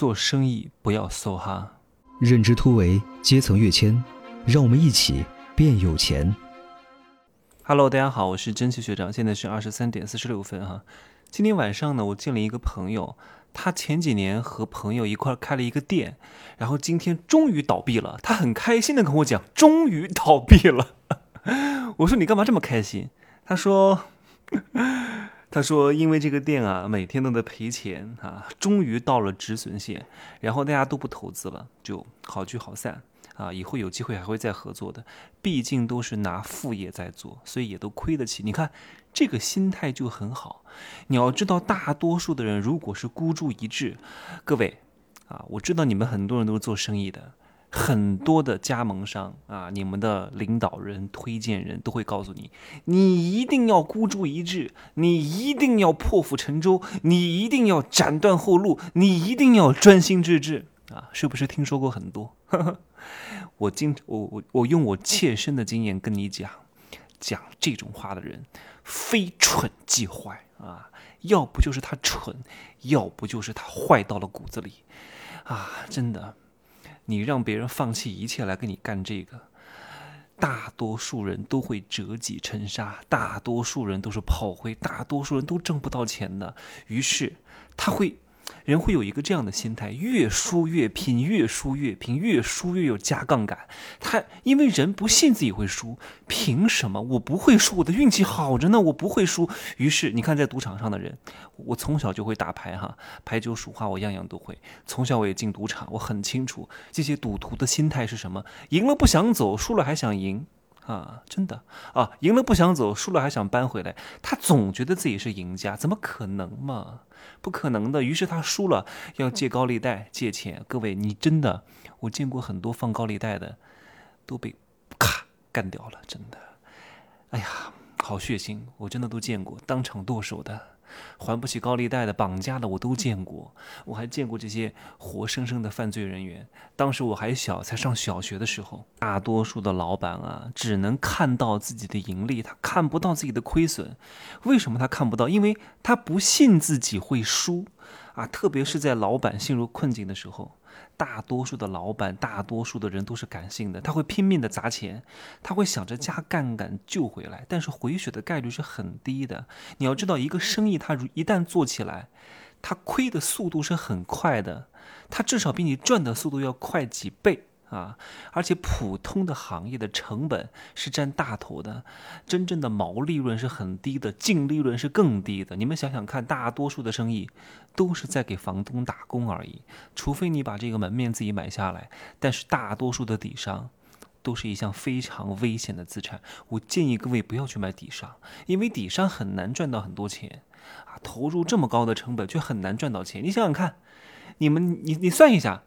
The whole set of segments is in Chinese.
做生意不要梭哈。认知突围，阶层跃迁，让我们一起变有钱。Hello，大家好，我是蒸汽学长，现在是二十三点四十六分哈。今天晚上呢，我见了一个朋友，他前几年和朋友一块开了一个店，然后今天终于倒闭了，他很开心的跟我讲，终于倒闭了。我说你干嘛这么开心？他说，他说因为这个店啊，每天都在赔钱啊，终于到了止损线，然后大家都不投资了，就好聚好散。啊，以后有机会还会再合作的，毕竟都是拿副业在做，所以也都亏得起。你看这个心态就很好。你要知道，大多数的人如果是孤注一掷，各位啊，我知道你们很多人都是做生意的，很多的加盟商啊，你们的领导人、推荐人都会告诉你，你一定要孤注一掷，你一定要破釜沉舟，你一定要斩断后路，你一定要专心致志啊，是不是听说过很多？我经我我我用我切身的经验跟你讲，讲这种话的人，非蠢即坏啊！要不就是他蠢，要不就是他坏到了骨子里啊！真的，你让别人放弃一切来跟你干这个，大多数人都会折戟沉沙，大多数人都是炮灰，大多数人都挣不到钱的。于是他会。人会有一个这样的心态：越输越拼，越输越拼，越输越有加杠杆。他因为人不信自己会输，凭什么我不会输？我的运气好着呢，我不会输。于是你看，在赌场上的人，我从小就会打牌哈，牌九数花我样样都会。从小我也进赌场，我很清楚这些赌徒的心态是什么：赢了不想走，输了还想赢。啊，真的啊，赢了不想走，输了还想扳回来。他总觉得自己是赢家，怎么可能嘛？不可能的。于是他输了，要借高利贷借钱。各位，你真的，我见过很多放高利贷的，都被咔干掉了，真的。哎呀，好血腥，我真的都见过，当场剁手的。还不起高利贷的、绑架的，我都见过。我还见过这些活生生的犯罪人员。当时我还小，才上小学的时候，大多数的老板啊，只能看到自己的盈利，他看不到自己的亏损。为什么他看不到？因为他不信自己会输啊！特别是在老板陷入困境的时候。大多数的老板，大多数的人都是感性的，他会拼命的砸钱，他会想着加杠杆救回来，但是回血的概率是很低的。你要知道，一个生意它一旦做起来，它亏的速度是很快的，它至少比你赚的速度要快几倍啊！而且普通的行业的成本是占大头的，真正的毛利润是很低的，净利润是更低的。你们想想看，大多数的生意。都是在给房东打工而已，除非你把这个门面自己买下来。但是大多数的底商都是一项非常危险的资产。我建议各位不要去买底商，因为底商很难赚到很多钱啊，投入这么高的成本却很难赚到钱。你想想看，你们你你算一下，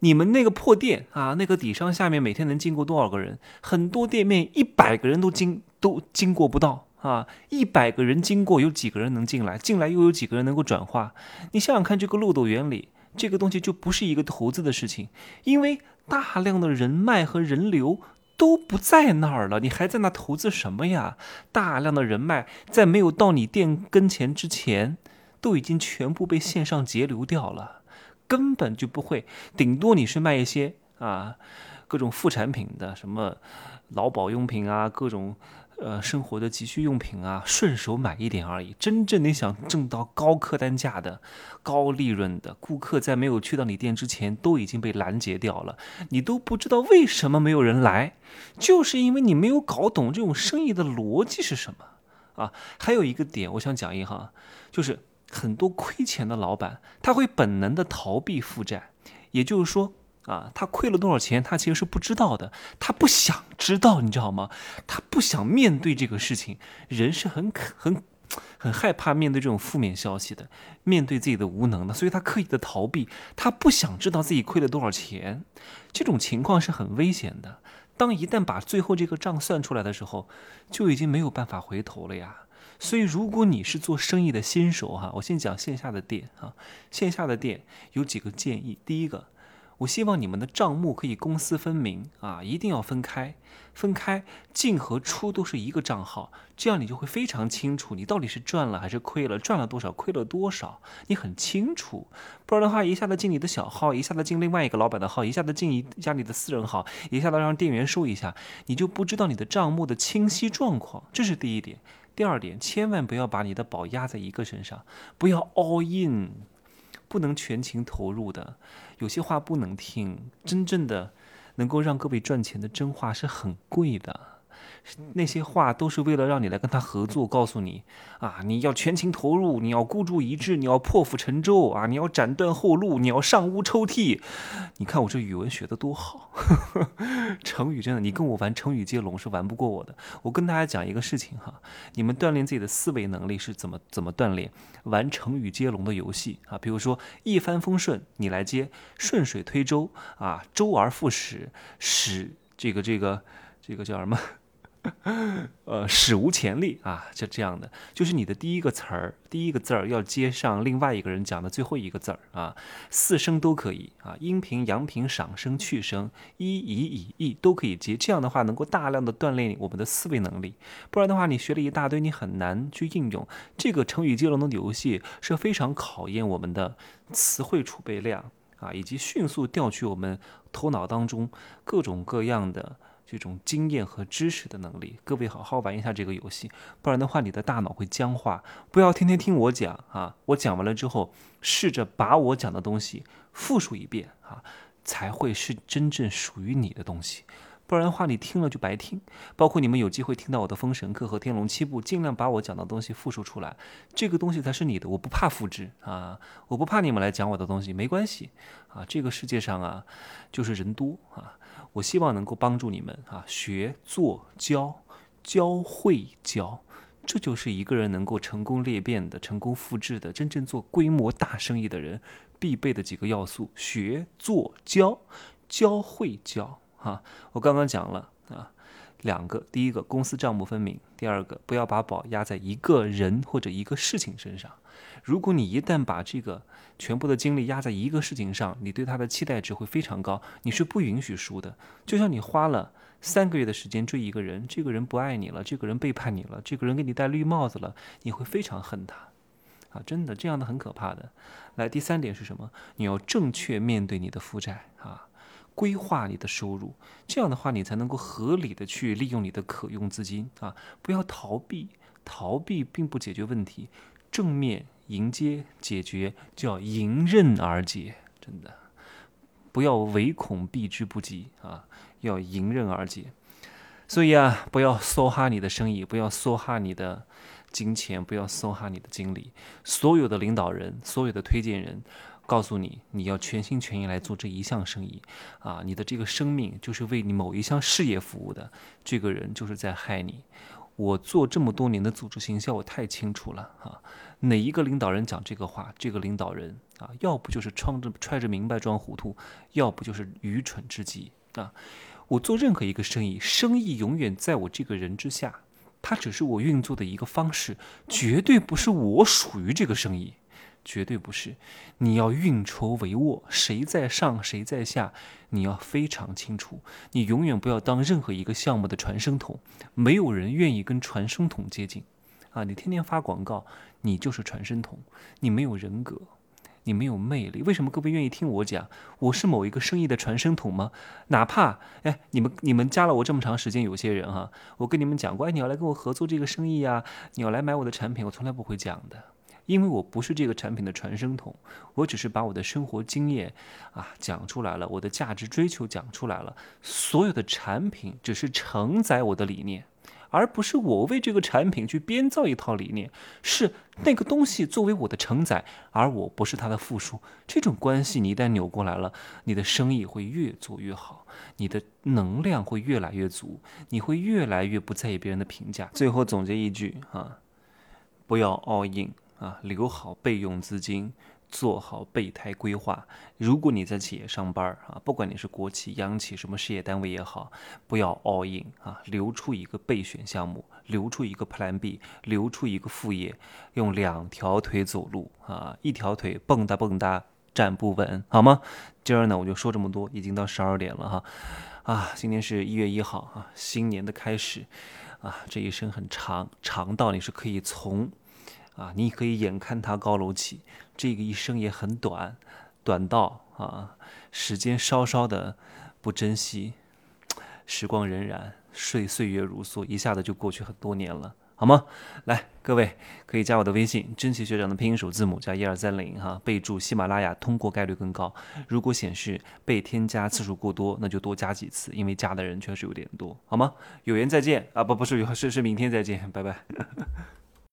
你们那个破店啊，那个底商下面每天能经过多少个人？很多店面一百个人都经都经过不到。啊，一百个人经过，有几个人能进来？进来又有几个人能够转化？你想想看，这个漏斗原理，这个东西就不是一个投资的事情，因为大量的人脉和人流都不在那儿了，你还在那投资什么呀？大量的人脉在没有到你店跟前之前，都已经全部被线上截流掉了，根本就不会。顶多你是卖一些啊，各种副产品的，什么劳保用品啊，各种。呃，生活的急需用品啊，顺手买一点而已。真正你想挣到高客单价的、高利润的，顾客在没有去到你店之前，都已经被拦截掉了。你都不知道为什么没有人来，就是因为你没有搞懂这种生意的逻辑是什么啊。还有一个点，我想讲一哈，就是很多亏钱的老板，他会本能的逃避负债，也就是说。啊，他亏了多少钱？他其实是不知道的，他不想知道，你知道吗？他不想面对这个事情。人是很很很害怕面对这种负面消息的，面对自己的无能的，所以他刻意的逃避，他不想知道自己亏了多少钱。这种情况是很危险的。当一旦把最后这个账算出来的时候，就已经没有办法回头了呀。所以，如果你是做生意的新手哈，我先讲线下的店啊，线下的店有几个建议。第一个。我希望你们的账目可以公私分明啊，一定要分开，分开进和出都是一个账号，这样你就会非常清楚你到底是赚了还是亏了，赚了多少，亏了多少，你很清楚。不然的话，一下子进你的小号，一下子进另外一个老板的号，一下子进一家里的私人号，一下子让店员收一下，你就不知道你的账目的清晰状况。这是第一点。第二点，千万不要把你的宝压在一个身上，不要 all in，不能全情投入的。有些话不能听，真正的能够让各位赚钱的真话是很贵的。那些话都是为了让你来跟他合作，告诉你啊，你要全情投入，你要孤注一掷，你要破釜沉舟啊，你要斩断后路，你要上屋抽屉。你看我这语文学的多好，成语真的，你跟我玩成语接龙是玩不过我的。我跟大家讲一个事情哈，你们锻炼自己的思维能力是怎么怎么锻炼？玩成语接龙的游戏啊，比如说一帆风顺，你来接顺水推舟啊，周而复始，始这个这个这个叫什么？呃，史无前例啊，就这样的，就是你的第一个词儿，第一个字儿要接上另外一个人讲的最后一个字儿啊，四声都可以啊，阴平、阳平、赏声、去声、一、以、以、意都可以接。这样的话，能够大量的锻炼我们的思维能力。不然的话，你学了一大堆，你很难去应用。这个成语接龙的游戏是非常考验我们的词汇储备量啊，以及迅速调取我们头脑当中各种各样的。这种经验和知识的能力，各位好好玩一下这个游戏，不然的话你的大脑会僵化。不要天天听我讲啊，我讲完了之后，试着把我讲的东西复述一遍啊，才会是真正属于你的东西。不然的话，你听了就白听。包括你们有机会听到我的《封神课》和《天龙七部》，尽量把我讲的东西复述出来，这个东西才是你的。我不怕复制啊，我不怕你们来讲我的东西，没关系啊。这个世界上啊，就是人多啊。我希望能够帮助你们啊，学做教，教会教，这就是一个人能够成功裂变的、成功复制的、真正做规模大生意的人必备的几个要素：学做教，教会教。哈，我刚刚讲了啊，两个，第一个公司账目分明，第二个不要把宝压在一个人或者一个事情身上。如果你一旦把这个全部的精力压在一个事情上，你对他的期待值会非常高，你是不允许输的。就像你花了三个月的时间追一个人，这个人不爱你了，这个人背叛你了，这个人给你戴绿帽子了，你会非常恨他，啊，真的这样的很可怕的。来，第三点是什么？你要正确面对你的负债啊，规划你的收入，这样的话你才能够合理的去利用你的可用资金啊，不要逃避，逃避并不解决问题，正面。迎接解决就要迎刃而解，真的不要唯恐避之不及啊！要迎刃而解。所以啊，不要梭哈你的生意，不要梭哈你的金钱，不要梭哈你的精力。所有的领导人，所有的推荐人，告诉你，你要全心全意来做这一项生意啊！你的这个生命就是为你某一项事业服务的，这个人就是在害你。我做这么多年的组织形象，我太清楚了啊！哪一个领导人讲这个话，这个领导人啊，要不就是穿着揣着明白装糊涂，要不就是愚蠢至极啊！我做任何一个生意，生意永远在我这个人之下，它只是我运作的一个方式，绝对不是我属于这个生意。绝对不是，你要运筹帷幄，谁在上谁在下，你要非常清楚。你永远不要当任何一个项目的传声筒，没有人愿意跟传声筒接近。啊，你天天发广告，你就是传声筒，你没有人格，你没有魅力。为什么各位愿意听我讲？我是某一个生意的传声筒吗？哪怕哎，你们你们加了我这么长时间，有些人哈，我跟你们讲过，哎，你要来跟我合作这个生意呀，你要来买我的产品，我从来不会讲的。因为我不是这个产品的传声筒，我只是把我的生活经验啊讲出来了，我的价值追求讲出来了。所有的产品只是承载我的理念，而不是我为这个产品去编造一套理念。是那个东西作为我的承载，而我不是它的附属。这种关系你一旦扭过来了，你的生意会越做越好，你的能量会越来越足，你会越来越不在意别人的评价。最后总结一句啊，不要 all in。啊，留好备用资金，做好备胎规划。如果你在企业上班啊，不管你是国企、央企，什么事业单位也好，不要 all in 啊，留出一个备选项目，留出一个 Plan B，留出一个副业，用两条腿走路啊，一条腿蹦跶蹦跶站不稳，好吗？今儿呢，我就说这么多，已经到十二点了哈。啊，今天是一月一号啊，新年的开始啊，这一生很长，长到你是可以从啊，你可以眼看它高楼起，这个一生也很短，短到啊，时间稍稍的不珍惜，时光荏苒，岁岁月如梭，一下子就过去很多年了。好吗？来，各位可以加我的微信，真奇学长的拼音首字母加一二三零哈，备注喜马拉雅，通过概率更高。如果显示被添加次数过多，那就多加几次，因为加的人确实有点多，好吗？有缘再见啊，不不是有是是明天再见，拜拜。